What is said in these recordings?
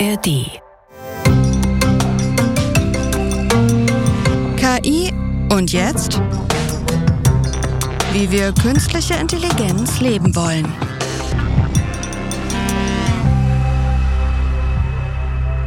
ARD. KI und jetzt? Wie wir künstliche Intelligenz leben wollen.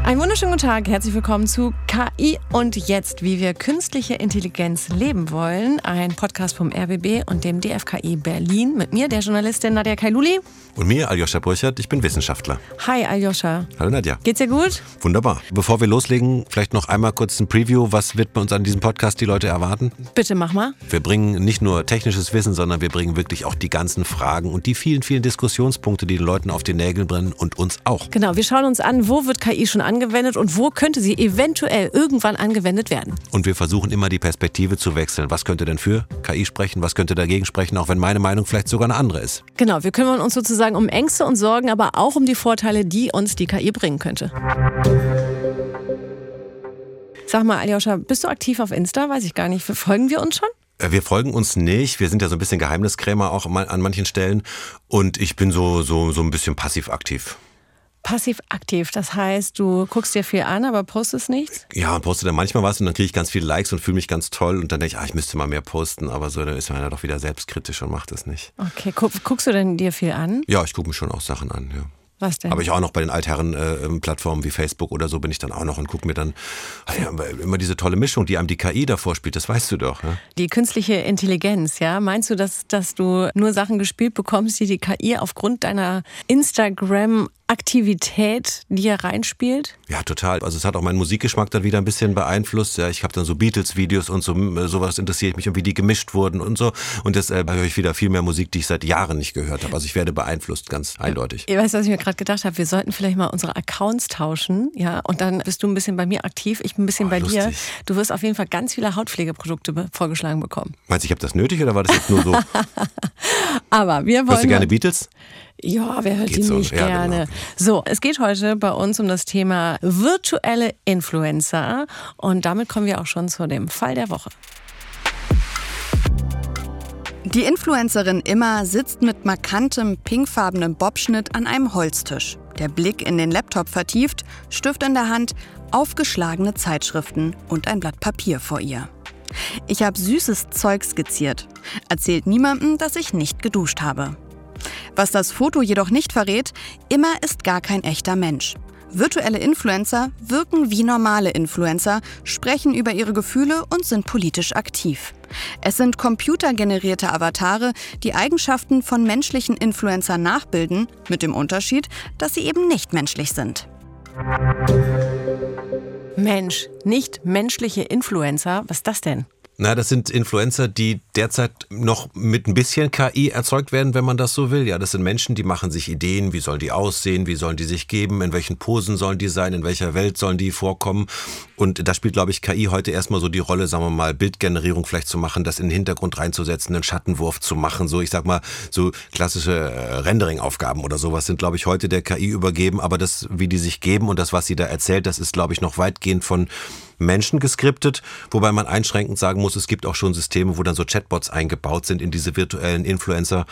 Einen wunderschönen guten Tag, herzlich willkommen zu KI und jetzt, wie wir künstliche Intelligenz leben wollen. Ein Podcast vom RBB und dem DFKI Berlin mit mir, der Journalistin Nadja Kailuli. Und mir, Aljoscha Burchert, ich bin Wissenschaftler. Hi Aljoscha. Hallo Nadja. Geht's dir gut? Wunderbar. Bevor wir loslegen, vielleicht noch einmal kurz ein Preview. Was wird bei uns an diesem Podcast die Leute erwarten? Bitte mach mal. Wir bringen nicht nur technisches Wissen, sondern wir bringen wirklich auch die ganzen Fragen und die vielen, vielen Diskussionspunkte, die den Leuten auf den Nägeln brennen und uns auch. Genau, wir schauen uns an, wo wird KI schon angewendet und wo könnte sie eventuell irgendwann angewendet werden. Und wir versuchen immer die Perspektive zu wechseln. Was könnte denn für KI sprechen? Was könnte dagegen sprechen? Auch wenn meine Meinung vielleicht sogar eine andere ist. Genau, wir kümmern uns sozusagen um Ängste und Sorgen, aber auch um die Vorteile, die uns die KI bringen könnte. Sag mal, Aljoscha, bist du aktiv auf Insta? Weiß ich gar nicht. Folgen wir uns schon? Äh, Wir folgen uns nicht. Wir sind ja so ein bisschen Geheimniskrämer auch an manchen Stellen. Und ich bin so, so, so ein bisschen passiv aktiv. Passiv-aktiv, das heißt, du guckst dir viel an, aber postest nichts? Ja, und poste dann manchmal was und dann kriege ich ganz viele Likes und fühle mich ganz toll. Und dann denke ich, ah, ich müsste mal mehr posten. Aber so, dann ist man ja doch wieder selbstkritisch und macht es nicht. Okay, guck, guckst du denn dir viel an? Ja, ich gucke mir schon auch Sachen an, ja. Was denn? Aber ich auch noch bei den Altherren-Plattformen wie Facebook oder so bin ich dann auch noch und gucke mir dann ah ja, immer diese tolle Mischung, die einem die KI davor spielt, das weißt du doch. Ja? Die künstliche Intelligenz, ja? Meinst du, dass, dass du nur Sachen gespielt bekommst, die die KI aufgrund deiner Instagram Aktivität dir reinspielt? Ja, total. Also es hat auch meinen Musikgeschmack dann wieder ein bisschen beeinflusst. Ja, ich habe dann so Beatles-Videos und so sowas interessiert mich und wie die gemischt wurden und so. Und deshalb höre ich wieder viel mehr Musik, die ich seit Jahren nicht gehört habe. Also ich werde beeinflusst, ganz eindeutig. Ihr weißt, was ich mir gerade gedacht habe? Wir sollten vielleicht mal unsere Accounts tauschen, ja? Und dann bist du ein bisschen bei mir aktiv, ich bin ein bisschen Oh, bei dir. lustig. Du wirst auf jeden Fall ganz viele Hautpflegeprodukte vorgeschlagen bekommen. Meinst du, ich habe das nötig oder war das jetzt nur so? Aber wir wollen Hörst du gerne Beatles? Ja, wer hört Geht die so, nicht ja, gerne? genau. So, es geht heute bei uns um das Thema virtuelle Influencer und damit kommen wir auch schon zu dem Fall der Woche. Die Influencerin Imma sitzt mit markantem pinkfarbenem Bobschnitt an einem Holztisch. Der Blick in den Laptop vertieft, Stift in der Hand, aufgeschlagene Zeitschriften und ein Blatt Papier vor ihr. Ich habe süßes Zeug skizziert. Erzählt niemandem, dass ich nicht geduscht habe. Was das Foto jedoch nicht verrät, Imma ist gar kein echter Mensch. Virtuelle Influencer wirken wie normale Influencer, sprechen über ihre Gefühle und sind politisch aktiv. Es sind computergenerierte Avatare, die Eigenschaften von menschlichen Influencern nachbilden, mit dem Unterschied, dass sie eben nicht menschlich sind. Mensch, nicht menschliche Influencer, was ist das denn? Na, das sind Influencer, die derzeit noch mit ein bisschen KI erzeugt werden, wenn man das so will. Ja, das sind Menschen, die machen sich Ideen, wie sollen die aussehen, wie sollen die sich geben, in welchen Posen sollen die sein, in welcher Welt sollen die vorkommen. Und da spielt, glaube ich, KI heute erstmal so die Rolle, sagen wir mal, Bildgenerierung vielleicht zu machen, das in den Hintergrund reinzusetzen, einen Schattenwurf zu machen. So, ich sag mal, so klassische äh, Rendering-Aufgaben oder sowas sind, glaube ich, heute der KI übergeben. Aber das, wie die sich geben und das, was sie da erzählt, das ist, glaube ich, noch weitgehend von Menschen geskriptet, wobei man einschränkend sagen muss, es gibt auch schon Systeme, wo dann so Chatbots eingebaut sind in diese virtuellen Influencer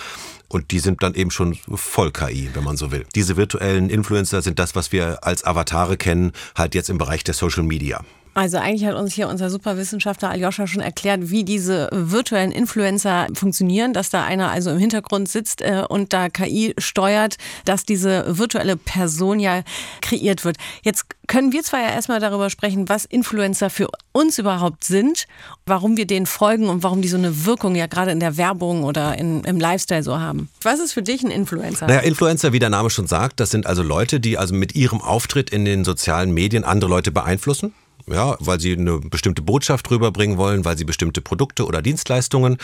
und die sind dann eben schon voll KI, wenn man so will. Diese virtuellen Influencer sind das, was wir als Avatare kennen, halt jetzt im Bereich der Social Media. Also eigentlich hat uns hier unser Superwissenschaftler Aljoscha schon erklärt, wie diese virtuellen Influencer funktionieren, dass da einer also im Hintergrund sitzt äh, und da KI steuert, dass diese virtuelle Person ja kreiert wird. Jetzt können wir zwar ja erstmal darüber sprechen, was Influencer für uns überhaupt sind, warum wir denen folgen und warum die so eine Wirkung ja gerade in der Werbung oder in, im Lifestyle so haben. Was ist für dich ein Influencer? Naja, Influencer, wie der Name schon sagt, das sind also Leute, die also mit ihrem Auftritt in den sozialen Medien andere Leute beeinflussen. Ja, weil sie eine bestimmte Botschaft rüberbringen wollen, weil sie bestimmte Produkte oder Dienstleistungen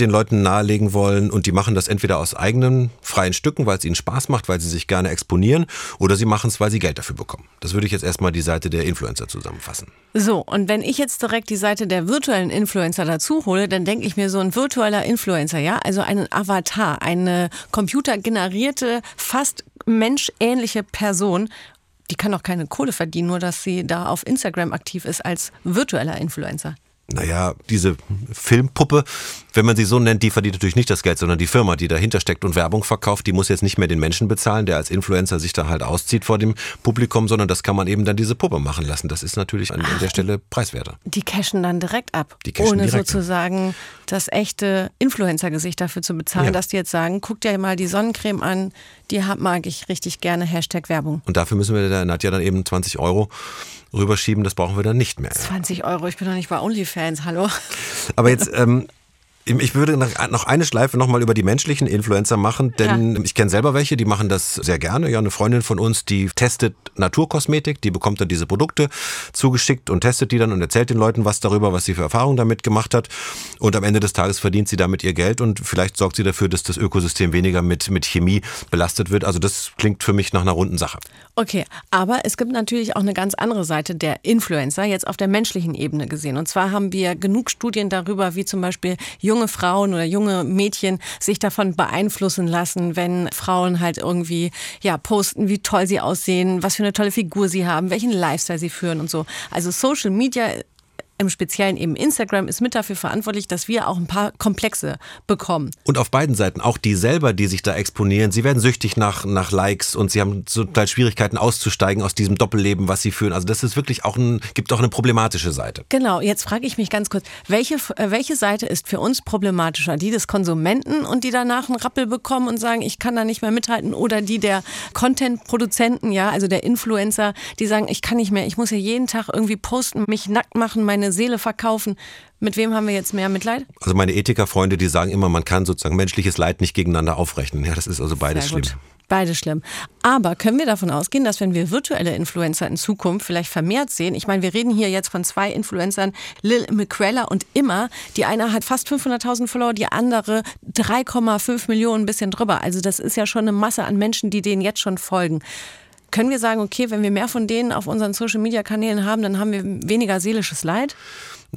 den Leuten nahelegen wollen. Und die machen das entweder aus eigenen freien Stücken, weil es ihnen Spaß macht, weil sie sich gerne exponieren, oder sie machen es, weil sie Geld dafür bekommen. Das würde ich jetzt erstmal die Seite der Influencer zusammenfassen. So, und wenn ich jetzt direkt die Seite der virtuellen Influencer dazu hole, dann denke ich mir so ein virtueller Influencer, ja, also einen Avatar, eine computergenerierte, fast menschähnliche Person. Die kann doch keine Kohle verdienen, nur dass sie da auf Instagram aktiv ist als virtueller Influencer. Naja, diese Filmpuppe, wenn man sie so nennt, die verdient natürlich nicht das Geld, sondern die Firma, die dahinter steckt und Werbung verkauft, die muss jetzt nicht mehr den Menschen bezahlen, der als Influencer sich da halt auszieht vor dem Publikum, sondern das kann man eben dann diese Puppe machen lassen. Das ist natürlich an, an der Stelle preiswerter. Die cashen dann direkt ab, ohne direkt ab. sozusagen das echte Influencer-Gesicht dafür zu bezahlen, Ja. dass die jetzt sagen, guck dir mal die Sonnencreme an, die mag ich richtig gerne, Hashtag Werbung. Und dafür müssen wir der Nadja dann eben 20 Euro rüberschieben, das brauchen wir dann nicht mehr. 20 Euro, ich bin doch nicht bei OnlyFans, hallo? Aber jetzt, ähm, ich würde noch eine Schleife nochmal über die menschlichen Influencer machen, denn ich kenne selber welche, die machen das sehr gerne. Ja, eine Freundin von uns, die testet Naturkosmetik, die bekommt dann diese Produkte zugeschickt und testet die dann und erzählt den Leuten was darüber, was sie für Erfahrungen damit gemacht hat. Und am Ende des Tages verdient sie damit ihr Geld und vielleicht sorgt sie dafür, dass das Ökosystem weniger mit, mit Chemie belastet wird. Also das klingt für mich nach einer runden Sache. Okay, aber es gibt natürlich auch eine ganz andere Seite der Influencer, jetzt auf der menschlichen Ebene gesehen. Und zwar haben wir genug Studien darüber, wie zum Beispiel junge Frauen oder junge Mädchen sich davon beeinflussen lassen, wenn Frauen halt irgendwie ja posten, wie toll sie aussehen, was für eine tolle Figur sie haben, welchen Lifestyle sie führen und so. Also Social Media im Speziellen eben Instagram ist mit dafür verantwortlich, dass wir auch ein paar Komplexe bekommen. Und auf beiden Seiten, auch die selber, die sich da exponieren, sie werden süchtig nach, nach Likes und sie haben zum Teil Schwierigkeiten auszusteigen aus diesem Doppelleben, was sie führen. Also das ist wirklich auch ein, gibt auch eine problematische Seite. Genau, jetzt frage ich mich ganz kurz, welche, äh, welche Seite ist für uns problematischer? Die des Konsumenten und die danach einen Rappel bekommen und sagen, ich kann da nicht mehr mithalten oder die der Content-Produzenten, ja, also der Influencer, die sagen, ich kann nicht mehr, ich muss ja jeden Tag irgendwie posten, mich nackt machen, meine Seele verkaufen. Mit wem haben wir jetzt mehr Mitleid? Also meine Ethikerfreunde, die sagen immer, man kann sozusagen menschliches Leid nicht gegeneinander aufrechnen. Ja, das ist also beides schlimm. gut. Beide schlimm. Aber können wir davon ausgehen, dass wenn wir virtuelle Influencer in Zukunft vielleicht vermehrt sehen, ich meine, wir reden hier jetzt von zwei Influencern, Lil McCrella und Immer. Die eine hat fast 500.000 Follower, die andere 3,5 Millionen, ein bisschen drüber. Also das ist ja schon eine Masse an Menschen, die denen jetzt schon folgen. Können wir sagen, okay, wenn wir mehr von denen auf unseren Social-Media-Kanälen haben, dann haben wir weniger seelisches Leid?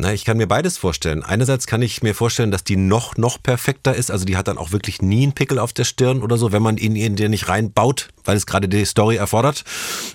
Na, ich kann mir beides vorstellen. Einerseits kann ich mir vorstellen, dass die noch, noch perfekter ist. Also die hat dann auch wirklich nie einen Pickel auf der Stirn oder so, wenn man ihn in den nicht reinbaut, weil es gerade die Story erfordert.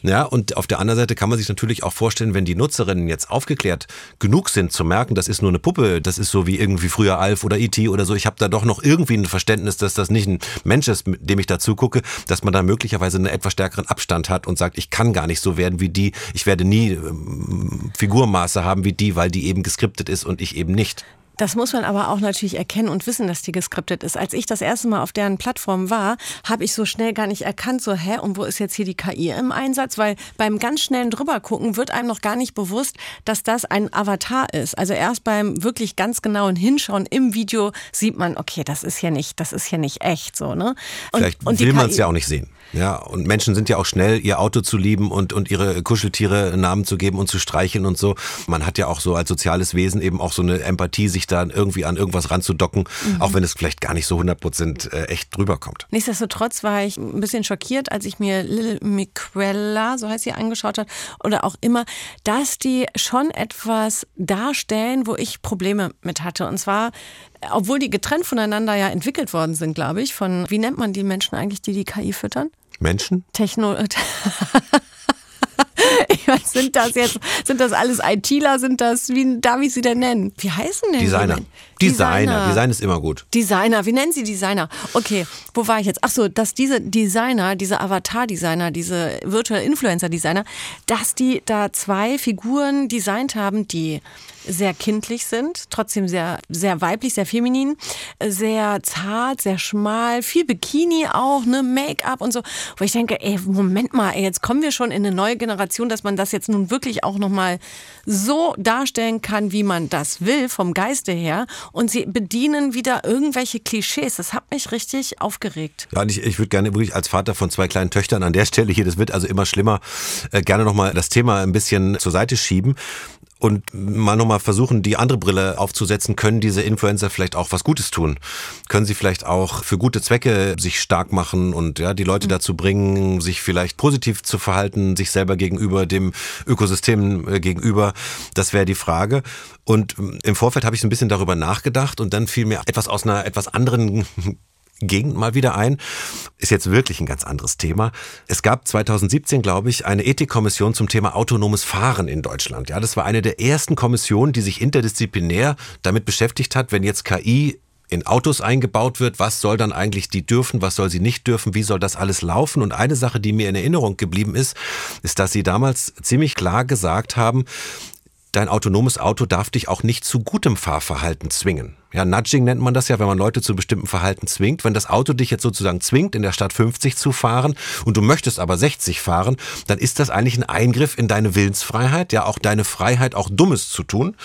Ja, und auf der anderen Seite kann man sich natürlich auch vorstellen, wenn die Nutzerinnen jetzt aufgeklärt genug sind, zu merken, das ist nur eine Puppe, das ist so wie irgendwie früher Alf oder E.T. oder so. Ich habe da doch noch irgendwie ein Verständnis, dass das nicht ein Mensch ist, mit dem ich da zugucke, dass man da möglicherweise einen etwas stärkeren Abstand hat und sagt, ich kann gar nicht so werden wie die, ich werde nie ähm, Figurmaße haben wie die, weil die eben geskriptet ist und ich eben nicht. Das muss man aber auch natürlich erkennen und wissen, dass die geskriptet ist. Als ich das erste Mal auf deren Plattform war, habe ich so schnell gar nicht erkannt, so, hä, und wo ist jetzt hier die KI im Einsatz? Weil beim ganz schnellen drübergucken wird einem noch gar nicht bewusst, dass das ein Avatar ist. Also erst beim wirklich ganz genauen Hinschauen im Video sieht man, okay, das ist ja nicht, das ist ja nicht echt so, ne? Und, Vielleicht und will man es ja auch nicht sehen. Ja, und Menschen sind ja auch schnell, ihr Auto zu lieben und, und ihre Kuscheltiere Namen zu geben und zu streicheln und so. Man hat ja auch so als soziales Wesen eben auch so eine Empathie, sich da irgendwie an irgendwas ranzudocken, Mhm. auch wenn es vielleicht gar nicht so 100% äh, echt drüber kommt. Nichtsdestotrotz war ich ein bisschen schockiert, als ich mir Lil Miquella, so heißt sie, angeschaut hat, oder auch immer, dass die schon etwas darstellen, wo ich Probleme mit hatte. Und zwar, obwohl die getrennt voneinander ja entwickelt worden sind, glaube ich, von, wie nennt man die Menschen eigentlich, die die KI füttern? Menschen? Techno. Ich weiß, sind das jetzt, sind das alles ITler, sind das, wie darf ich sie denn nennen? Wie heißen denn die? Designer. Design ist immer gut. Designer, wie nennen Sie Designer? Okay, wo war ich jetzt? Ach so, dass diese Designer, diese Avatar-Designer, diese Virtual Influencer-Designer, dass die da zwei Figuren designt haben, die sehr kindlich sind, trotzdem sehr, sehr weiblich, sehr feminin, sehr zart, sehr schmal, viel Bikini auch, ne, Make-up und so, wo ich denke, ey, Moment mal, ey, jetzt kommen wir schon in eine neue Generation, dass man das jetzt nun wirklich auch nochmal so darstellen kann, wie man das will, vom Geiste her. Und sie bedienen wieder irgendwelche Klischees. Das hat mich richtig aufgeregt. Ja, ich, ich würde gerne wirklich als Vater von zwei kleinen Töchtern an der Stelle hier, das wird also immer schlimmer, äh, gerne nochmal das Thema ein bisschen zur Seite schieben und mal nochmal versuchen, die andere Brille aufzusetzen. Können diese Influencer vielleicht auch was Gutes tun? Können sie vielleicht auch für gute Zwecke sich stark machen und ja, die Leute dazu bringen, sich vielleicht positiv zu verhalten, sich selber gegenüber, dem Ökosystem äh, gegenüber? Das wäre die Frage. Und ähm, im Vorfeld habe ich so ein bisschen darüber nachgedacht und dann fiel mir etwas aus einer etwas anderen Gegend mal wieder ein. Ist jetzt wirklich ein ganz anderes Thema. Es gab 2017, glaube ich, eine Ethikkommission zum Thema autonomes Fahren in Deutschland. Ja, das war eine der ersten Kommissionen, die sich interdisziplinär damit beschäftigt hat, wenn jetzt KI in Autos eingebaut wird, was soll dann eigentlich die dürfen, was soll sie nicht dürfen, wie soll das alles laufen? Und eine Sache, die mir in Erinnerung geblieben ist, ist, dass sie damals ziemlich klar gesagt haben, dein autonomes Auto darf dich auch nicht zu gutem Fahrverhalten zwingen. Ja, Nudging nennt man das ja, wenn man Leute zu bestimmten Verhalten zwingt. Wenn das Auto dich jetzt sozusagen zwingt, in der Stadt 50 zu fahren und du möchtest aber 60 fahren, dann ist das eigentlich ein Eingriff in deine Willensfreiheit, ja, auch deine Freiheit, auch Dummes zu tun.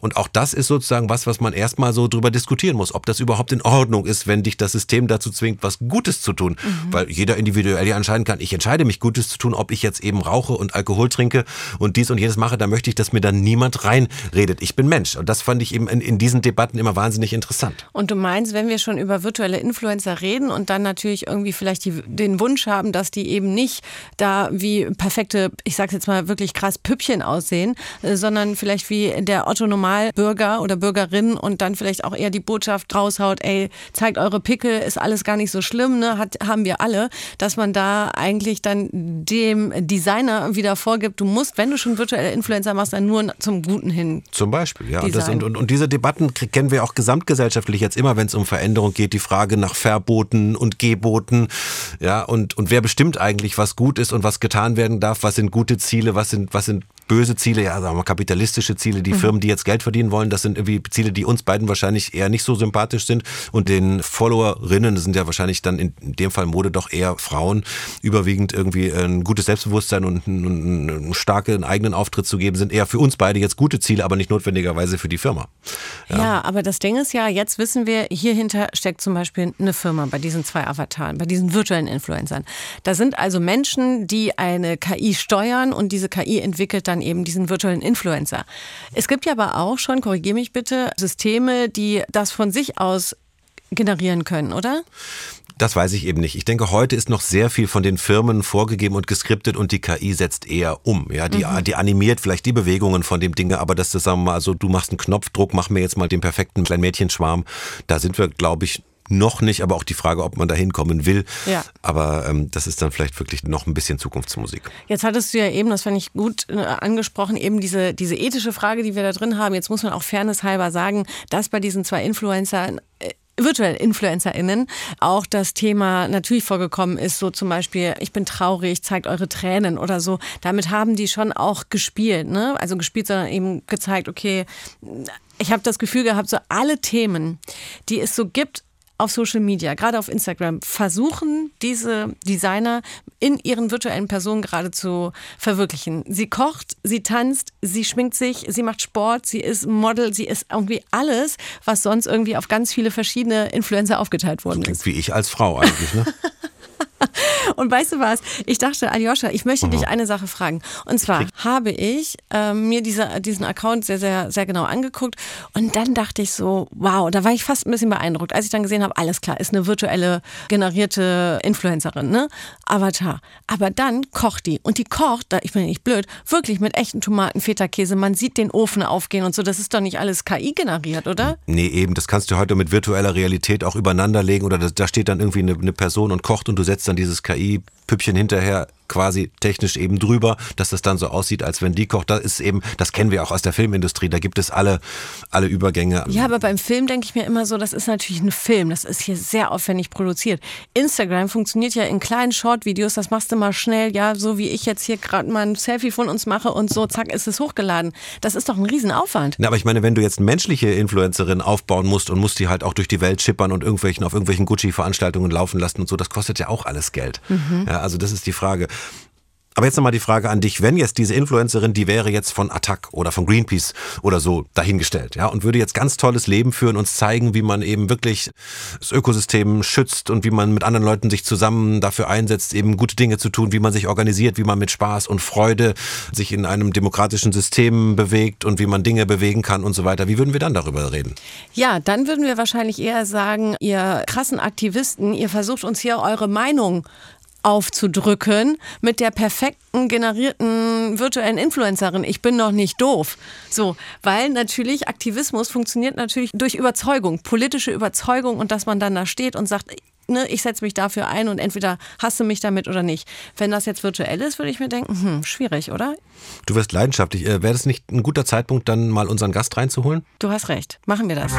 Und auch das ist sozusagen was, was man erstmal so drüber diskutieren muss, ob das überhaupt in Ordnung ist, wenn dich das System dazu zwingt, was Gutes zu tun. Mhm. Weil jeder individuell ja entscheiden kann, ich entscheide mich Gutes zu tun, ob ich jetzt eben rauche und Alkohol trinke und dies und jenes mache, da möchte ich, dass mir dann niemand reinredet. Ich bin Mensch. Und das fand ich eben in, in diesen Debatten immer wahnsinnig wahnsinnig interessant. Und du meinst, wenn wir schon über virtuelle Influencer reden und dann natürlich irgendwie vielleicht die, den Wunsch haben, dass die eben nicht da wie perfekte, ich sag's jetzt mal wirklich krass, Püppchen aussehen, äh, sondern vielleicht wie der Otto Normalbürger oder Bürgerin und dann vielleicht auch eher die Botschaft raushaut, ey, zeigt eure Pickel, ist alles gar nicht so schlimm, ne? Hat, haben wir alle, dass man da eigentlich dann dem Designer wieder vorgibt, du musst, wenn du schon virtuelle Influencer machst, dann nur zum Guten hin. Zum Beispiel, ja. Und, das, und, und, und diese Debatten kennen wir auch gesamtgesellschaftlich jetzt immer, wenn es um Veränderung geht, die Frage nach Verboten und Geboten. Ja, und, und wer bestimmt eigentlich, was gut ist und was getan werden darf, was sind gute Ziele, was sind, was sind böse Ziele, ja, sagen wir mal kapitalistische Ziele, die mhm. Firmen, die jetzt Geld verdienen wollen, das sind irgendwie Ziele, die uns beiden wahrscheinlich eher nicht so sympathisch sind und den Followerinnen, das sind ja wahrscheinlich dann in dem Fall Mode doch eher Frauen, überwiegend irgendwie ein gutes Selbstbewusstsein und einen, einen starken eigenen Auftritt zu geben, sind eher für uns beide jetzt gute Ziele, aber nicht notwendigerweise für die Firma. Ja, ja aber das Ding ist ja, jetzt wissen wir, hierhinter steckt zum Beispiel eine Firma bei diesen zwei Avataren, bei diesen virtuellen Influencern. Da sind also Menschen, die eine KI steuern und diese KI entwickelt dann dann eben diesen virtuellen Influencer. Es gibt ja aber auch schon, korrigiere mich bitte, Systeme, die das von sich aus generieren können, oder? Das weiß ich eben nicht. Ich denke, heute ist noch sehr viel von den Firmen vorgegeben und geskriptet und die KI setzt eher um. Ja, die, mhm. die animiert vielleicht die Bewegungen von dem Ding, aber das, das sagen wir mal, also du machst einen Knopfdruck, mach mir jetzt mal den perfekten kleinen Mädchenschwarm. Da sind wir, glaube ich, noch nicht, aber auch die Frage, ob man da hinkommen will. Ja. Aber ähm, das ist dann vielleicht wirklich noch ein bisschen Zukunftsmusik. Jetzt hattest du ja eben, das fand ich gut äh, angesprochen, eben diese, diese ethische Frage, die wir da drin haben. Jetzt muss man auch fairnesshalber sagen, dass bei diesen zwei Influencern äh, virtuellen InfluencerInnen auch das Thema natürlich vorgekommen ist, so zum Beispiel, ich bin traurig, zeigt eure Tränen oder so. Damit haben die schon auch gespielt, ne? Also gespielt, sondern eben gezeigt, okay, ich habe das Gefühl gehabt, so alle Themen, die es so gibt, auf Social Media, gerade auf Instagram, versuchen diese Designer in ihren virtuellen Personen gerade zu verwirklichen. Sie kocht, sie tanzt, sie schminkt sich, sie macht Sport, sie ist Model, sie ist irgendwie alles, was sonst irgendwie auf ganz viele verschiedene Influencer aufgeteilt worden so ist. Wie ich als Frau eigentlich, ne? Und weißt du was? Ich dachte, Aljoscha, ich möchte Aha. dich eine Sache fragen. Und zwar habe ich äh, mir diese, diesen Account sehr, sehr, sehr genau angeguckt. Und dann dachte ich so, wow, da war ich fast ein bisschen beeindruckt, als ich dann gesehen habe, alles klar, ist eine virtuelle generierte Influencerin, ne? Avatar. Aber dann kocht die. Und die kocht, da, ich bin nicht blöd, wirklich mit echten Tomaten, Feta-Käse. Man sieht den Ofen aufgehen und so. Das ist doch nicht alles KI generiert, oder? Nee, eben. Das kannst du heute mit virtueller Realität auch übereinanderlegen. Oder da steht dann irgendwie eine, eine Person und kocht und du setzt dann dieses KI-Püppchen hinterher quasi technisch eben drüber, dass das dann so aussieht, als wenn die kocht. Das ist eben, das kennen wir auch aus der Filmindustrie. Da gibt es alle, alle Übergänge. Ja, aber beim Film denke ich mir immer so, das ist natürlich ein Film. Das ist hier sehr aufwendig produziert. Instagram funktioniert ja in kleinen Short-Videos. Das machst du mal schnell, ja, so wie ich jetzt hier gerade mal ein Selfie von uns mache und so, zack, ist es hochgeladen. Das ist doch ein Riesenaufwand. Na, aber ich meine, wenn du jetzt menschliche Influencerin aufbauen musst und musst die halt auch durch die Welt schippern und irgendwelchen auf irgendwelchen Gucci-Veranstaltungen laufen lassen und so, das kostet ja auch alles Geld. Mhm. Ja, also das ist die Frage. Aber jetzt nochmal die Frage an dich, wenn jetzt diese Influencerin, die wäre jetzt von Attac oder von Greenpeace oder so dahingestellt, ja, und würde jetzt ganz tolles Leben führen, uns zeigen, wie man eben wirklich das Ökosystem schützt und wie man mit anderen Leuten sich zusammen dafür einsetzt, eben gute Dinge zu tun, wie man sich organisiert, wie man mit Spaß und Freude sich in einem demokratischen System bewegt und wie man Dinge bewegen kann und so weiter. Wie würden wir dann darüber reden? Ja, dann würden wir wahrscheinlich eher sagen, ihr krassen Aktivisten, ihr versucht uns hier eure Meinung aufzudrücken mit der perfekten generierten virtuellen Influencerin. Ich bin noch nicht doof. So, weil natürlich Aktivismus funktioniert natürlich durch Überzeugung, politische Überzeugung und dass man dann da steht und sagt, ne, ich setze mich dafür ein und entweder hast du mich damit oder nicht. Wenn das jetzt virtuell ist, würde ich mir denken, hm, schwierig, oder? Du wirst leidenschaftlich. Äh, Wäre das nicht ein guter Zeitpunkt, dann mal unseren Gast reinzuholen? Du hast recht. Machen wir das.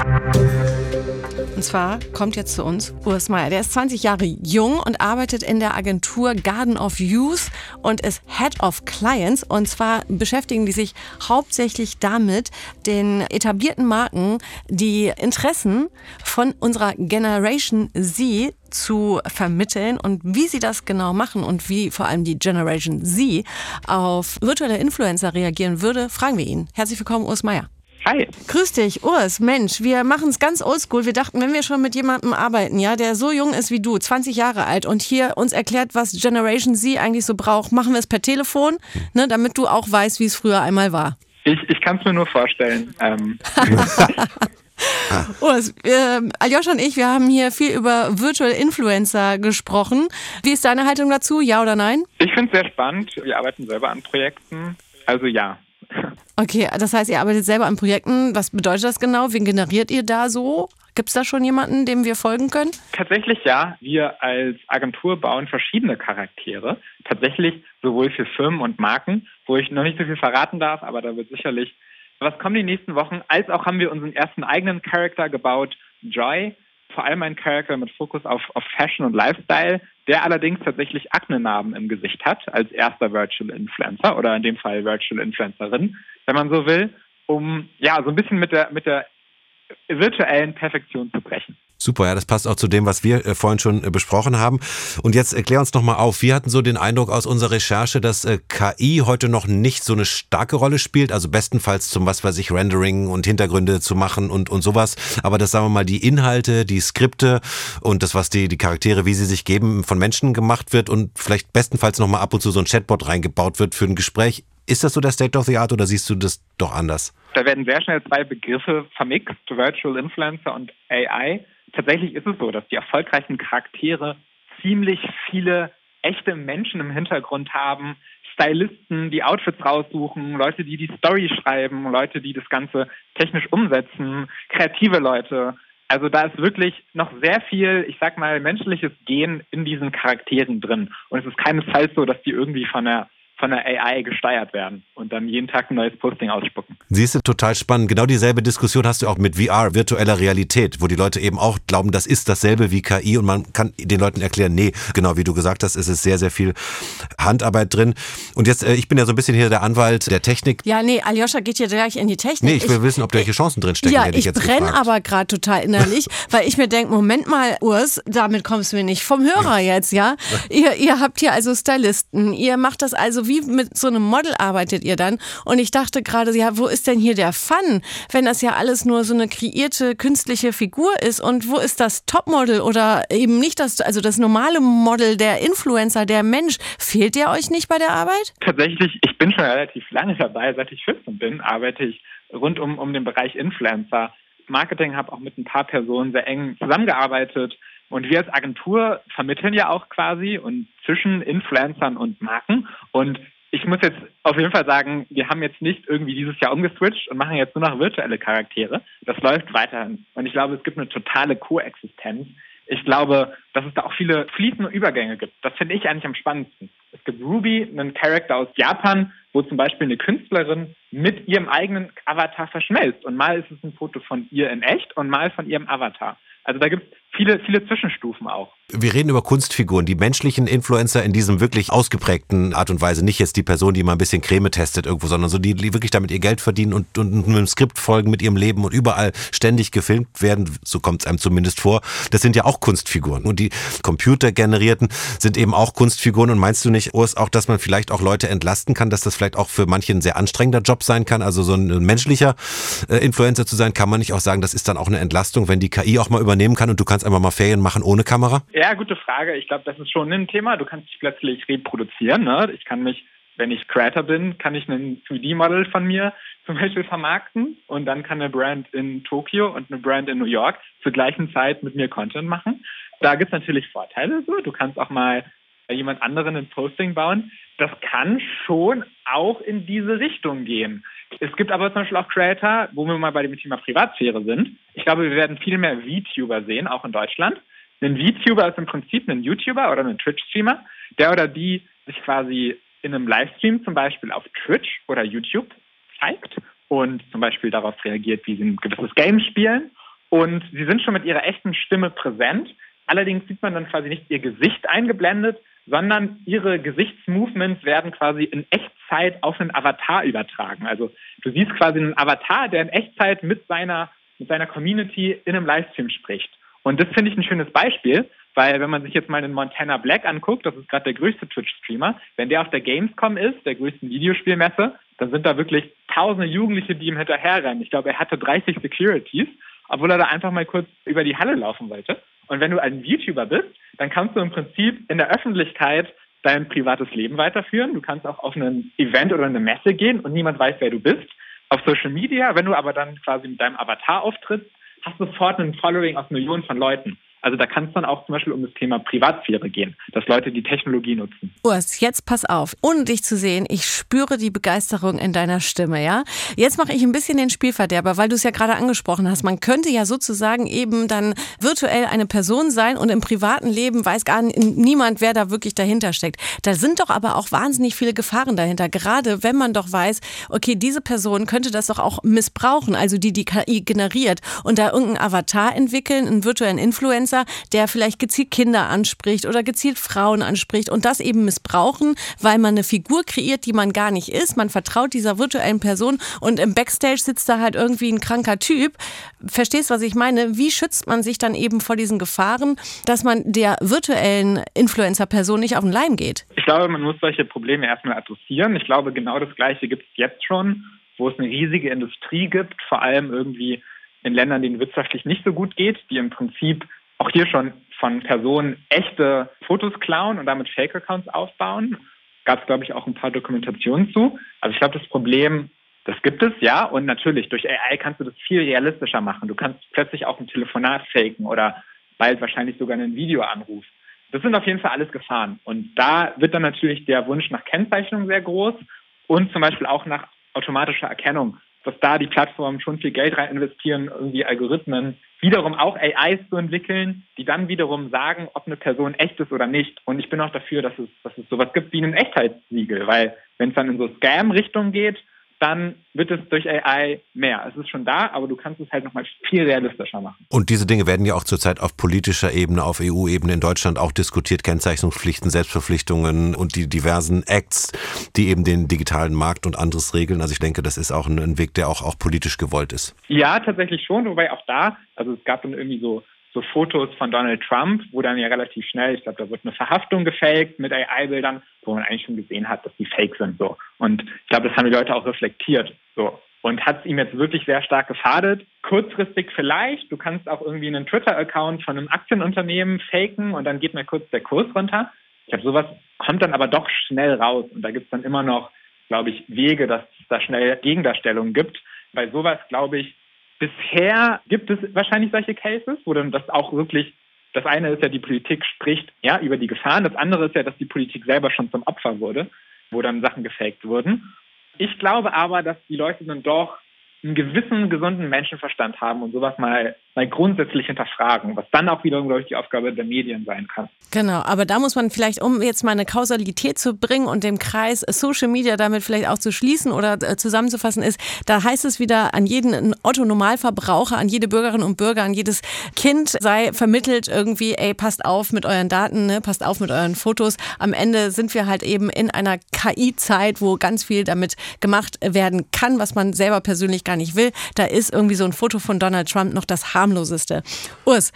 Und zwar kommt jetzt zu uns Urs Meier. Der ist 20 Jahre jung und arbeitet in der Agentur Garden of Youth und ist Head of Clients. Und zwar beschäftigen die sich hauptsächlich damit, den etablierten Marken die Interessen von unserer Generation Z zu vermitteln und wie sie das genau machen und wie vor allem die Generation Z auf virtuelle Influencer reagieren würde, fragen wir ihn. Herzlich willkommen, Urs Meier. Hi. Grüß dich, Urs. Mensch, wir machen es ganz oldschool. Wir dachten, wenn wir schon mit jemandem arbeiten, ja, der so jung ist wie du, 20 Jahre alt und hier uns erklärt, was Generation Z eigentlich so braucht, machen wir es per Telefon, ne, damit du auch weißt, wie es früher einmal war. Ich, ich kann es mir nur vorstellen. Ähm. Urs, äh, Aljoscha und ich, wir haben hier viel über Virtual Influencer gesprochen. Wie ist deine Haltung dazu? Ja oder nein? Ich finde es sehr spannend. Wir arbeiten selber an Projekten. Also ja. Okay, das heißt, ihr arbeitet selber an Projekten. Was bedeutet das genau? Wen generiert ihr da so? Gibt es da schon jemanden, dem wir folgen können? Tatsächlich ja. Wir als Agentur bauen verschiedene Charaktere. Tatsächlich sowohl für Firmen und Marken, wo ich noch nicht so viel verraten darf, aber da wird sicherlich was kommen die nächsten Wochen, als auch haben wir unseren ersten eigenen Charakter gebaut, Joy. Vor allem ein Charakter mit Fokus auf, auf Fashion und Lifestyle, der allerdings tatsächlich Aknenarben im Gesicht hat, als erster Virtual Influencer oder in dem Fall Virtual Influencerin, wenn man so will, um ja so ein bisschen mit der, mit der virtuellen Perfektion zu brechen. Super, ja, das passt auch zu dem, was wir äh, vorhin schon äh, besprochen haben. Und jetzt erklär uns nochmal auf. Wir hatten so den Eindruck aus unserer Recherche, dass äh, KI heute noch nicht so eine starke Rolle spielt. Also bestenfalls zum, was weiß ich, Rendering und Hintergründe zu machen und, und sowas. Aber dass, sagen wir mal, die Inhalte, die Skripte und das, was die, die Charaktere, wie sie sich geben, von Menschen gemacht wird und vielleicht bestenfalls nochmal ab und zu so ein Chatbot reingebaut wird für ein Gespräch. Ist das so der State of the Art oder siehst du das doch anders? Da werden sehr schnell zwei Begriffe vermixt, Virtual Influencer und AI tatsächlich ist es so, dass die erfolgreichen Charaktere ziemlich viele echte Menschen im Hintergrund haben, Stylisten, die Outfits raussuchen, Leute, die die Story schreiben, Leute, die das Ganze technisch umsetzen, kreative Leute. Also da ist wirklich noch sehr viel, ich sag mal, menschliches Gen in diesen Charakteren drin. Und es ist keinesfalls so, dass die irgendwie von der von der AI gesteuert werden und dann jeden Tag ein neues Posting ausspucken. Siehst du, total spannend. Genau dieselbe Diskussion hast du auch mit VR, virtueller Realität, wo die Leute eben auch glauben, das ist dasselbe wie KI und man kann den Leuten erklären, nee, genau wie du gesagt hast, es ist sehr, sehr viel Handarbeit drin. Und jetzt, äh, ich bin ja so ein bisschen hier der Anwalt der Technik. Ja, nee, Aljoscha geht hier gleich in die Technik. Nee, ich will ich, wissen, ob da welche Chancen drin stecken. Ja, ich, ich brenne aber gerade total innerlich, weil ich mir denke, Moment mal, Urs, damit kommst du mir nicht vom Hörer jetzt, ja? Ihr, ihr habt hier also Stylisten, ihr macht das also wie mit so einem Model arbeitet ihr dann. Und ich dachte gerade, ja, wo ist denn hier der Fun, wenn das ja alles nur so eine kreierte künstliche Figur ist? Und wo ist das Topmodel oder eben nicht das, also das normale Model, der Influencer, der Mensch? Fehlt der euch nicht bei der Arbeit? Tatsächlich, ich bin schon relativ lange dabei. Seit ich 14 bin, arbeite ich rund um, um den Bereich Influencer. Marketing habe auch mit ein paar Personen sehr eng zusammengearbeitet. Und wir als Agentur vermitteln ja auch quasi und zwischen Influencern und Marken. Und ich muss jetzt auf jeden Fall sagen, wir haben jetzt nicht irgendwie dieses Jahr umgeswitcht und machen jetzt nur noch virtuelle Charaktere. Das läuft weiterhin. Und ich glaube, es gibt eine totale Koexistenz. Ich glaube, dass es da auch viele fließende Übergänge gibt. Das finde ich eigentlich am spannendsten. Es gibt Ruby, einen Charakter aus Japan, wo zum Beispiel eine Künstlerin mit ihrem eigenen Avatar verschmelzt. Und mal ist es ein Foto von ihr in echt und mal von ihrem Avatar. Also da gibt es viele, viele Zwischenstufen auch. Wir reden über Kunstfiguren, die menschlichen Influencer in diesem wirklich ausgeprägten Art und Weise. Nicht jetzt die Person, die mal ein bisschen Creme testet irgendwo, sondern so die, die wirklich damit ihr Geld verdienen und, und einem Skript folgen mit ihrem Leben und überall ständig gefilmt werden. So kommt es einem zumindest vor. Das sind ja auch Kunstfiguren. Und die computergenerierten sind eben auch Kunstfiguren. Und meinst du nicht, Urs, auch, dass man vielleicht auch Leute entlasten kann, dass das vielleicht auch für manche ein sehr anstrengender Job sein kann? Also so ein menschlicher äh, Influencer zu sein, kann man nicht auch sagen, das ist dann auch eine Entlastung, wenn die KI auch mal übernehmen kann und du kannst einfach mal Ferien machen ohne Kamera? Ja, gute Frage. Ich glaube, das ist schon ein Thema. Du kannst dich plötzlich reproduzieren. Ne? Ich kann mich, wenn ich Creator bin, kann ich ein 3D-Model von mir zum Beispiel vermarkten und dann kann eine Brand in Tokio und eine Brand in New York zur gleichen Zeit mit mir Content machen. Da gibt es natürlich Vorteile. So. Du kannst auch mal jemand anderen ein Posting bauen. Das kann schon auch in diese Richtung gehen. Es gibt aber zum Beispiel auch Creator, wo wir mal bei dem Thema Privatsphäre sind. Ich glaube, wir werden viel mehr VTuber sehen, auch in Deutschland, Ein VTuber ist im Prinzip ein YouTuber oder ein Twitch-Streamer, der oder die sich quasi in einem Livestream zum Beispiel auf Twitch oder YouTube zeigt und zum Beispiel darauf reagiert, wie sie ein gewisses Game spielen. Und sie sind schon mit ihrer echten Stimme präsent. Allerdings sieht man dann quasi nicht ihr Gesicht eingeblendet, sondern ihre Gesichtsmovements werden quasi in Echtzeit auf einen Avatar übertragen. Also du siehst quasi einen Avatar, der in Echtzeit mit seiner, mit seiner Community in einem Livestream spricht. Und das finde ich ein schönes Beispiel, weil wenn man sich jetzt mal den Montana Black anguckt, das ist gerade der größte Twitch-Streamer, wenn der auf der Gamescom ist, der größten Videospielmesse, dann sind da wirklich tausende Jugendliche, die ihm hinterherrennen. Ich glaube, er hatte 30 Securities, obwohl er da einfach mal kurz über die Halle laufen wollte. Und wenn du ein YouTuber bist, dann kannst du im Prinzip in der Öffentlichkeit dein privates Leben weiterführen. Du kannst auch auf ein Event oder eine Messe gehen und niemand weiß, wer du bist. Auf Social Media, wenn du aber dann quasi mit deinem Avatar auftrittst, hast du sofort ein Following aus Millionen von Leuten. Also da kann es dann auch zum Beispiel um das Thema Privatsphäre gehen, dass Leute die Technologie nutzen. Urs, jetzt pass auf. Ohne dich zu sehen, ich spüre die Begeisterung in deiner Stimme, ja? Jetzt mache ich ein bisschen den Spielverderber, weil du es ja gerade angesprochen hast. Man könnte ja sozusagen eben dann virtuell eine Person sein und im privaten Leben weiß gar niemand, wer da wirklich dahinter steckt. Da sind doch aber auch wahnsinnig viele Gefahren dahinter. Gerade wenn man doch weiß, okay, diese Person könnte das doch auch missbrauchen, also die die KI generiert und da irgendeinen Avatar entwickeln, einen virtuellen Influencer Influencer, der vielleicht gezielt Kinder anspricht oder gezielt Frauen anspricht und das eben missbrauchen, weil man eine Figur kreiert, die man gar nicht ist. Man vertraut dieser virtuellen Person und im Backstage sitzt da halt irgendwie ein kranker Typ. Verstehst, was ich meine? Wie schützt man sich dann eben vor diesen Gefahren, dass man der virtuellen Influencer-Person nicht auf den Leim geht? Ich glaube, man muss solche Probleme erstmal adressieren. Ich glaube, genau das Gleiche gibt es jetzt schon, wo es eine riesige Industrie gibt, vor allem irgendwie in Ländern, denen wirtschaftlich nicht so gut geht, die im Prinzip auch hier schon von Personen echte Fotos klauen und damit Fake-Accounts aufbauen. Gab es, glaube ich, auch ein paar Dokumentationen zu. Also ich glaube, das Problem, das gibt es, ja. Und natürlich, durch AI kannst du das viel realistischer machen. Du kannst plötzlich auch ein Telefonat faken oder bald wahrscheinlich sogar einen Videoanruf. Das sind auf jeden Fall alles Gefahren. Und da wird dann natürlich der Wunsch nach Kennzeichnung sehr groß und zum Beispiel auch nach automatischer Erkennung, dass da die Plattformen schon viel Geld rein investieren, irgendwie Algorithmen wiederum auch AIs zu entwickeln, die dann wiederum sagen, ob eine Person echt ist oder nicht. Und ich bin auch dafür, dass es, dass es sowas gibt wie ein Echtheitssiegel, weil wenn es dann in so Scam-Richtung geht, dann wird es durch AI mehr. Es ist schon da, aber du kannst es halt nochmal viel realistischer machen. Und diese Dinge werden ja auch zurzeit auf politischer Ebene, auf EU-Ebene in Deutschland auch diskutiert. Kennzeichnungspflichten, Selbstverpflichtungen und die diversen Acts, die eben den digitalen Markt und anderes regeln. Also ich denke, das ist auch ein Weg, der auch, auch politisch gewollt ist. Ja, tatsächlich schon. Wobei auch da, also es gab dann irgendwie so so Fotos von Donald Trump, wo dann ja relativ schnell, ich glaube, da wird eine Verhaftung gefaked mit AI-Bildern, wo man eigentlich schon gesehen hat, dass die fake sind. So. Und ich glaube, das haben die Leute auch reflektiert. So. Und hat es ihm jetzt wirklich sehr stark gefährdet? Kurzfristig vielleicht. Du kannst auch irgendwie einen Twitter-Account von einem Aktienunternehmen faken und dann geht mir kurz der Kurs runter. Ich habe sowas, kommt dann aber doch schnell raus. Und da gibt es dann immer noch, glaube ich, Wege, dass es da schnell Gegendarstellungen gibt. Bei sowas, glaube ich, Bisher gibt es wahrscheinlich solche Cases, wo dann das auch wirklich, das eine ist ja, die Politik spricht ja über die Gefahren, das andere ist ja, dass die Politik selber schon zum Opfer wurde, wo dann Sachen gefaked wurden. Ich glaube aber, dass die Leute dann doch einen gewissen gesunden Menschenverstand haben und sowas mal, mal grundsätzlich hinterfragen, was dann auch wiederum, glaube ich, die Aufgabe der Medien sein kann. Genau, aber da muss man vielleicht, um jetzt mal eine Kausalität zu bringen und dem Kreis Social Media damit vielleicht auch zu schließen oder äh, zusammenzufassen, ist, da heißt es wieder an jeden Otto-Normalverbraucher, an jede Bürgerin und Bürger, an jedes Kind sei vermittelt irgendwie, ey, passt auf mit euren Daten, ne? passt auf mit euren Fotos. Am Ende sind wir halt eben in einer KI-Zeit, wo ganz viel damit gemacht werden kann, was man selber persönlich gar nicht will. Da ist irgendwie so ein Foto von Donald Trump noch das harmloseste. Urs,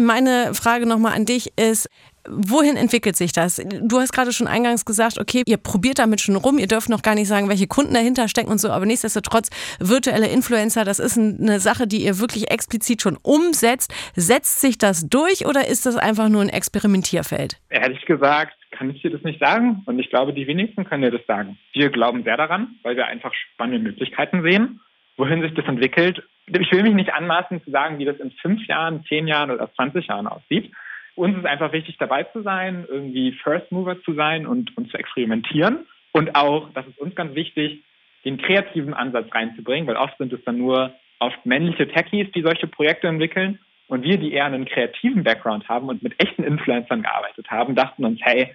meine Frage nochmal an dich ist, wohin entwickelt sich das? Du hast gerade schon eingangs gesagt, okay, ihr probiert damit schon rum, ihr dürft noch gar nicht sagen, welche Kunden dahinter stecken und so, aber nichtsdestotrotz, virtuelle Influencer, das ist eine Sache, die ihr wirklich explizit schon umsetzt. Setzt sich das durch oder ist das einfach nur ein Experimentierfeld? Ehrlich gesagt, kann ich dir das nicht sagen und ich glaube, die wenigsten können dir das sagen. Wir glauben sehr daran, weil wir einfach spannende Möglichkeiten sehen wohin sich das entwickelt. Ich will mich nicht anmaßen zu sagen, wie das in fünf Jahren, zehn Jahren oder 20 Jahren aussieht. Uns ist einfach wichtig, dabei zu sein, irgendwie First Mover zu sein und, und zu experimentieren. Und auch, das ist uns ganz wichtig, den kreativen Ansatz reinzubringen, weil oft sind es dann nur oft männliche Techies, die solche Projekte entwickeln. Und wir, die eher einen kreativen Background haben und mit echten Influencern gearbeitet haben, dachten uns, hey,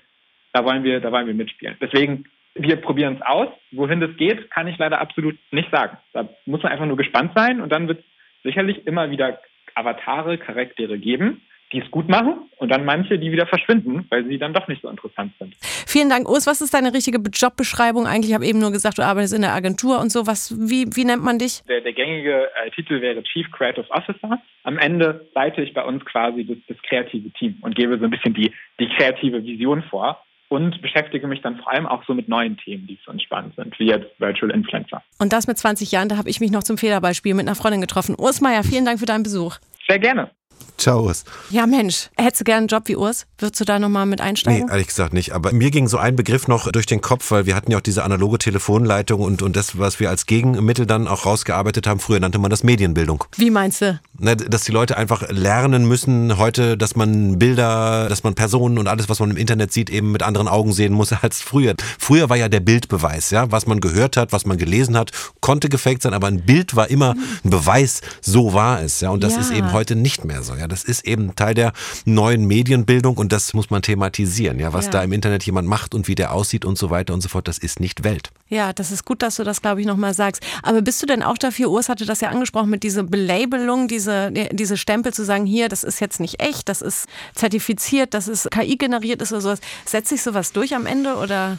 da wollen wir, da wollen wir mitspielen. Deswegen, wir probieren es aus. Wohin das geht, kann ich leider absolut nicht sagen. Da muss man einfach nur gespannt sein und dann wird es sicherlich immer wieder Avatare, Charaktere geben, die es gut machen und dann manche, die wieder verschwinden, weil sie dann doch nicht so interessant sind. Vielen Dank, Urs. Was ist deine richtige Jobbeschreibung eigentlich? Ich habe eben nur gesagt, du arbeitest in der Agentur und so. Was, wie, wie nennt man dich? Der, der gängige äh, Titel wäre Chief Creative Officer. Am Ende leite ich bei uns quasi das, das kreative Team und gebe so ein bisschen die, die kreative Vision vor und beschäftige mich dann vor allem auch so mit neuen Themen, die uns spannend sind, wie jetzt Virtual Influencer. Und das mit 20 Jahren, da habe ich mich noch zum Federballspiel mit einer Freundin getroffen. Urs Meier, vielen Dank für deinen Besuch. Sehr gerne. Ciao. Urs. Ja, Mensch, hättest du gerne einen Job wie Urs? Würdest du da nochmal mit einsteigen? Nee, ehrlich gesagt nicht. Aber mir ging so ein Begriff noch durch den Kopf, weil wir hatten ja auch diese analoge Telefonleitung und, und das, was wir als Gegenmittel dann auch rausgearbeitet haben. Früher nannte man das Medienbildung. Wie meinst du? Ne, dass die Leute einfach lernen müssen heute, dass man Bilder, dass man Personen und alles, was man im Internet sieht, eben mit anderen Augen sehen muss als früher. Früher war ja der Bildbeweis, ja, was man gehört hat, was man gelesen hat, konnte gefaked sein, aber ein Bild war immer ein Beweis, so war es, ja, und das Ja. ist eben heute nicht mehr so, ja. Das ist eben Teil der neuen Medienbildung und das muss man thematisieren, ja, was Ja. da im Internet jemand macht und wie der aussieht und so weiter und so fort, das ist nicht Welt. Ja, das ist gut, dass du das, glaube ich, nochmal sagst. Aber bist du denn auch dafür, Urs hatte das ja angesprochen, mit dieser Belabelung, diese, diese Stempel zu sagen, hier, das ist jetzt nicht echt, das ist zertifiziert, das ist KI generiert ist oder sowas. Setzt sich sowas durch am Ende oder?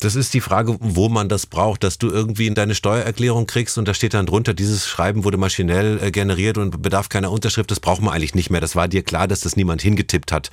Das ist die Frage, wo man das braucht, dass du irgendwie in deine Steuererklärung kriegst und da steht dann drunter, dieses Schreiben wurde maschinell äh, generiert und bedarf keiner Unterschrift. Das braucht man eigentlich nicht mehr. Das war dir klar, dass das niemand hingetippt hat.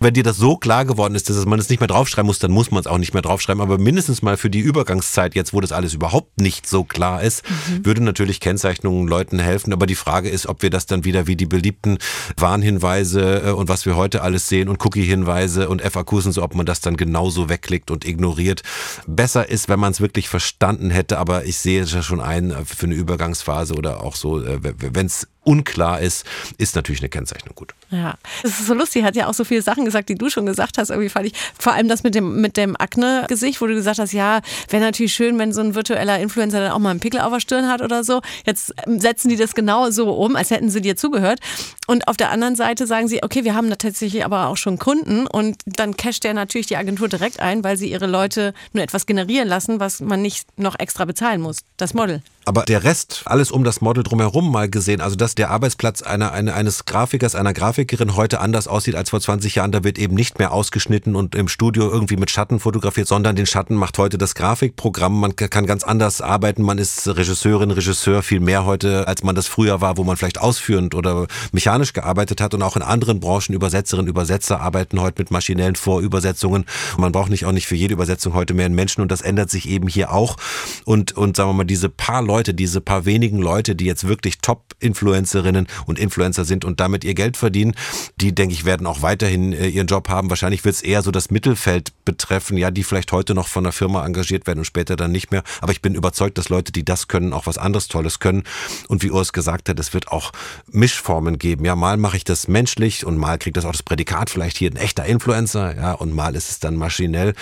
Wenn dir das so klar geworden ist, dass man es nicht mehr draufschreiben muss, dann muss man es auch nicht mehr draufschreiben. Aber mindestens mal für die Übergangszeit, jetzt wo das alles überhaupt nicht so klar ist, würde natürlich Kennzeichnungen Leuten helfen. Aber die Frage ist, ob wir das dann wieder wie die beliebten Warnhinweise äh, und was wir heute alles sehen und Cookie-Hinweise und FAQs und so, ob man das dann genauso wegklickt und ignoriert. Besser ist, wenn man es wirklich verstanden hätte, aber ich sehe es ja schon ein, äh, für eine Übergangsphase oder auch so, wenn es unklar ist, ist natürlich eine Kennzeichnung gut. Ja, das ist so lustig. Hat ja auch so viele Sachen gesagt, die du schon gesagt hast. Irgendwie fand ich vor allem das mit dem, mit dem Akne-Gesicht, wo du gesagt hast, ja, wäre natürlich schön, wenn so ein virtueller Influencer dann auch mal einen Pickel auf der Stirn hat oder so. Jetzt ähm, setzen die das genau so um, als hätten sie dir zugehört. Und auf der anderen Seite sagen sie, okay, wir haben da tatsächlich aber auch schon Kunden und dann casht der natürlich die Agentur direkt ein, weil sie ihre Leute nur etwas generieren lassen, was man nicht noch extra bezahlen muss. Das Model. Aber der Rest, alles um das Model drumherum mal gesehen, also dass der Arbeitsplatz einer, einer, eines Grafikers, einer Grafikerin heute anders aussieht als vor 20 Jahren, da wird eben nicht mehr ausgeschnitten und im Studio irgendwie mit Schatten fotografiert, sondern den Schatten macht heute das Grafikprogramm. Man kann ganz anders arbeiten. Man ist Regisseurin, Regisseur viel mehr heute, als man das früher war, wo man vielleicht ausführend oder mechanisch gearbeitet hat. Und auch in anderen Branchen Übersetzerinnen, Übersetzer arbeiten heute mit maschinellen Vorübersetzungen. Man braucht nicht auch nicht für jede Übersetzung heute mehr einen Menschen und das ändert sich eben hier auch. Und, und sagen wir mal, diese paar Leute, diese paar wenigen Leute, die jetzt wirklich Top-Influencerinnen und Influencer sind und damit ihr Geld verdienen, die, denke ich, werden auch weiterhin äh, ihren Job haben. Wahrscheinlich wird es eher so das Mittelfeld betreffen, ja, die vielleicht heute noch von der Firma engagiert werden und später dann nicht mehr. Aber ich bin überzeugt, dass Leute, die das können, auch was anderes Tolles können. Und wie Urs gesagt hat, es wird auch Mischformen geben. Ja, mal mache ich das menschlich und mal kriegt das auch das Prädikat vielleicht hier ein echter Influencer, ja, und mal ist es dann maschinell.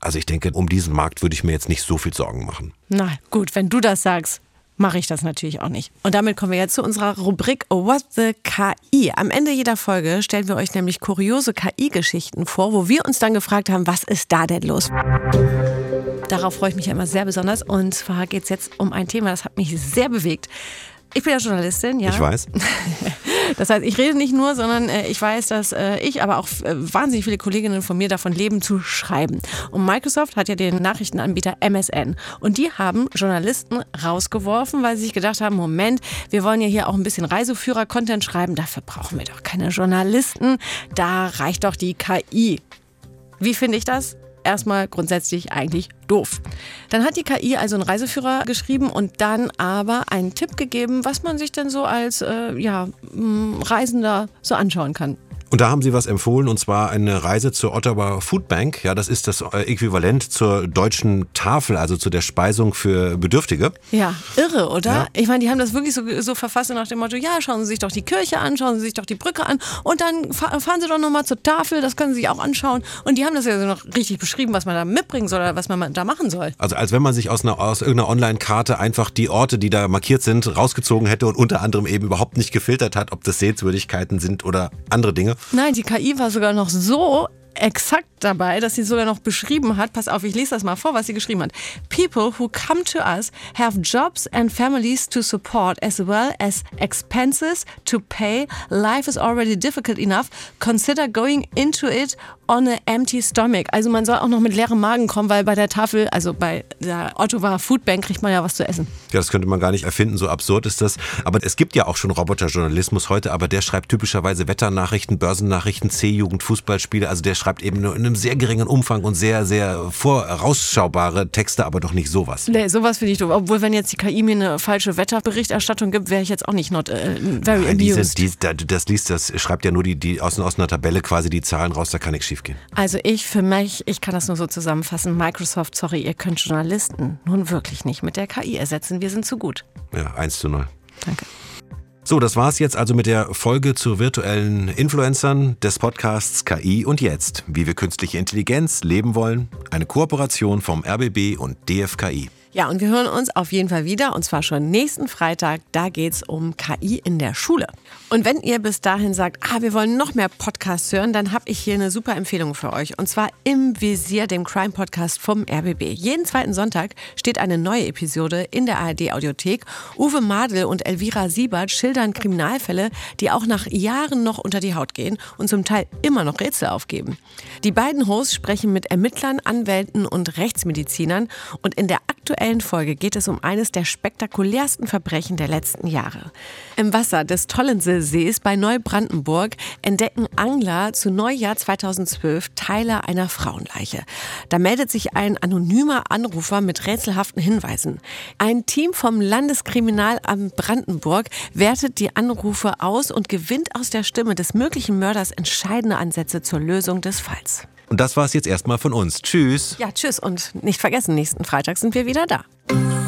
Also ich denke, um diesen Markt würde ich mir jetzt nicht so viel Sorgen machen. Na gut, wenn du das sagst, mache ich das natürlich auch nicht. Und damit kommen wir jetzt zu unserer Rubrik What the KI. Am Ende jeder Folge stellen wir euch nämlich kuriose KI-Geschichten vor, wo wir uns dann gefragt haben, was ist da denn los? Darauf freue ich mich ja immer sehr besonders. Und zwar geht es jetzt um ein Thema, das hat mich sehr bewegt. Ich bin ja Journalistin, ja. Ich weiß. Das heißt, ich rede nicht nur, sondern äh, ich weiß, dass äh, ich, aber auch äh, wahnsinnig viele Kolleginnen von mir davon leben, zu schreiben. Und Microsoft hat ja den Nachrichtenanbieter MSN. Und die haben Journalisten rausgeworfen, weil sie sich gedacht haben, Moment, wir wollen ja hier auch ein bisschen Reiseführer-Content schreiben. Dafür brauchen wir doch keine Journalisten. Da reicht doch die KI. Wie finde ich das? Erstmal grundsätzlich eigentlich doof. Dann hat die KI also einen Reiseführer geschrieben und dann aber einen Tipp gegeben, was man sich denn so als äh, ja, mh, Reisender so anschauen kann. Und da haben Sie was empfohlen, und zwar eine Reise zur Ottawa Food Bank. Ja, das ist das äh, Äquivalent zur deutschen Tafel, also zu der Speisung für Bedürftige. Ja, irre, oder? Ja. Ich meine, die haben das wirklich so, so verfasst nach dem Motto, ja, schauen Sie sich doch die Kirche an, schauen Sie sich doch die Brücke an und dann fahren Sie doch nochmal zur Tafel, das können Sie sich auch anschauen. Und die haben das ja so noch richtig beschrieben, was man da mitbringen soll oder was man da machen soll. Also als wenn man sich aus, einer, aus irgendeiner Online-Karte einfach die Orte, die da markiert sind, rausgezogen hätte und unter anderem eben überhaupt nicht gefiltert hat, ob das Sehenswürdigkeiten sind oder andere Dinge. Nein, die KI war sogar noch so exakt dabei, dass sie sogar noch beschrieben hat, pass auf, ich lese das mal vor, was sie geschrieben hat. People who come to us have jobs and families to support as well as expenses to pay. Life is already difficult enough. Consider going into it on a empty stomach. Also man soll auch noch mit leerem Magen kommen, weil bei der Tafel, also bei der Ottawa Foodbank kriegt man ja was zu essen. Ja, das könnte man gar nicht erfinden, so absurd ist das. Aber es gibt ja auch schon Roboterjournalismus heute, aber der schreibt typischerweise Wetternachrichten, Börsennachrichten, C-Jugend, Fußballspiele. Also der schreibt eben nur in einem sehr geringen Umfang und sehr, sehr vorausschaubare Texte, aber doch nicht sowas. Nee, sowas finde ich doof. Obwohl, wenn jetzt die KI mir eine falsche Wetterberichterstattung gibt, wäre ich jetzt auch nicht not äh, very Nein, amused. Diese, die, das liest, das schreibt ja nur die, die aus, aus einer Tabelle quasi die Zahlen raus, da kann nichts schief gehen. Also ich für mich, ich kann das nur so zusammenfassen. Microsoft, sorry, ihr könnt Journalisten nun wirklich nicht mit der KI ersetzen. Wir sind zu gut. Ja, 1 zu 0. Danke. So, das war's jetzt also mit der Folge zu virtuellen Influencern des Podcasts KI und jetzt, wie wir künstliche Intelligenz leben wollen. Eine Kooperation vom RBB und DFKI. Ja, und wir hören uns auf jeden Fall wieder und zwar schon nächsten Freitag. Da geht es um KI in der Schule. Und wenn ihr bis dahin sagt, ah, wir wollen noch mehr Podcasts hören, dann habe ich hier eine super Empfehlung für euch. Und zwar im Visier, dem Crime-Podcast vom RBB. Jeden zweiten Sonntag steht eine neue Episode in der ARD-Audiothek. Uwe Madel und Elvira Siebert schildern Kriminalfälle, die auch nach Jahren noch unter die Haut gehen und zum Teil immer noch Rätsel aufgeben. Die beiden Hosts sprechen mit Ermittlern, Anwälten und Rechtsmedizinern. Und in der aktuellen Folge geht es um eines der spektakulärsten Verbrechen der letzten Jahre. Im Wasser des Tollenseesees bei Neubrandenburg entdecken Angler zu Neujahr 2012 Teile einer Frauenleiche. Da meldet sich ein anonymer Anrufer mit rätselhaften Hinweisen. Ein Team vom Landeskriminalamt Brandenburg wertet die Anrufe aus und gewinnt aus der Stimme des möglichen Mörders entscheidende Ansätze zur Lösung des Falls. Und das war es jetzt erstmal von uns. Tschüss. Ja, tschüss und nicht vergessen, nächsten Freitag sind wir wieder da.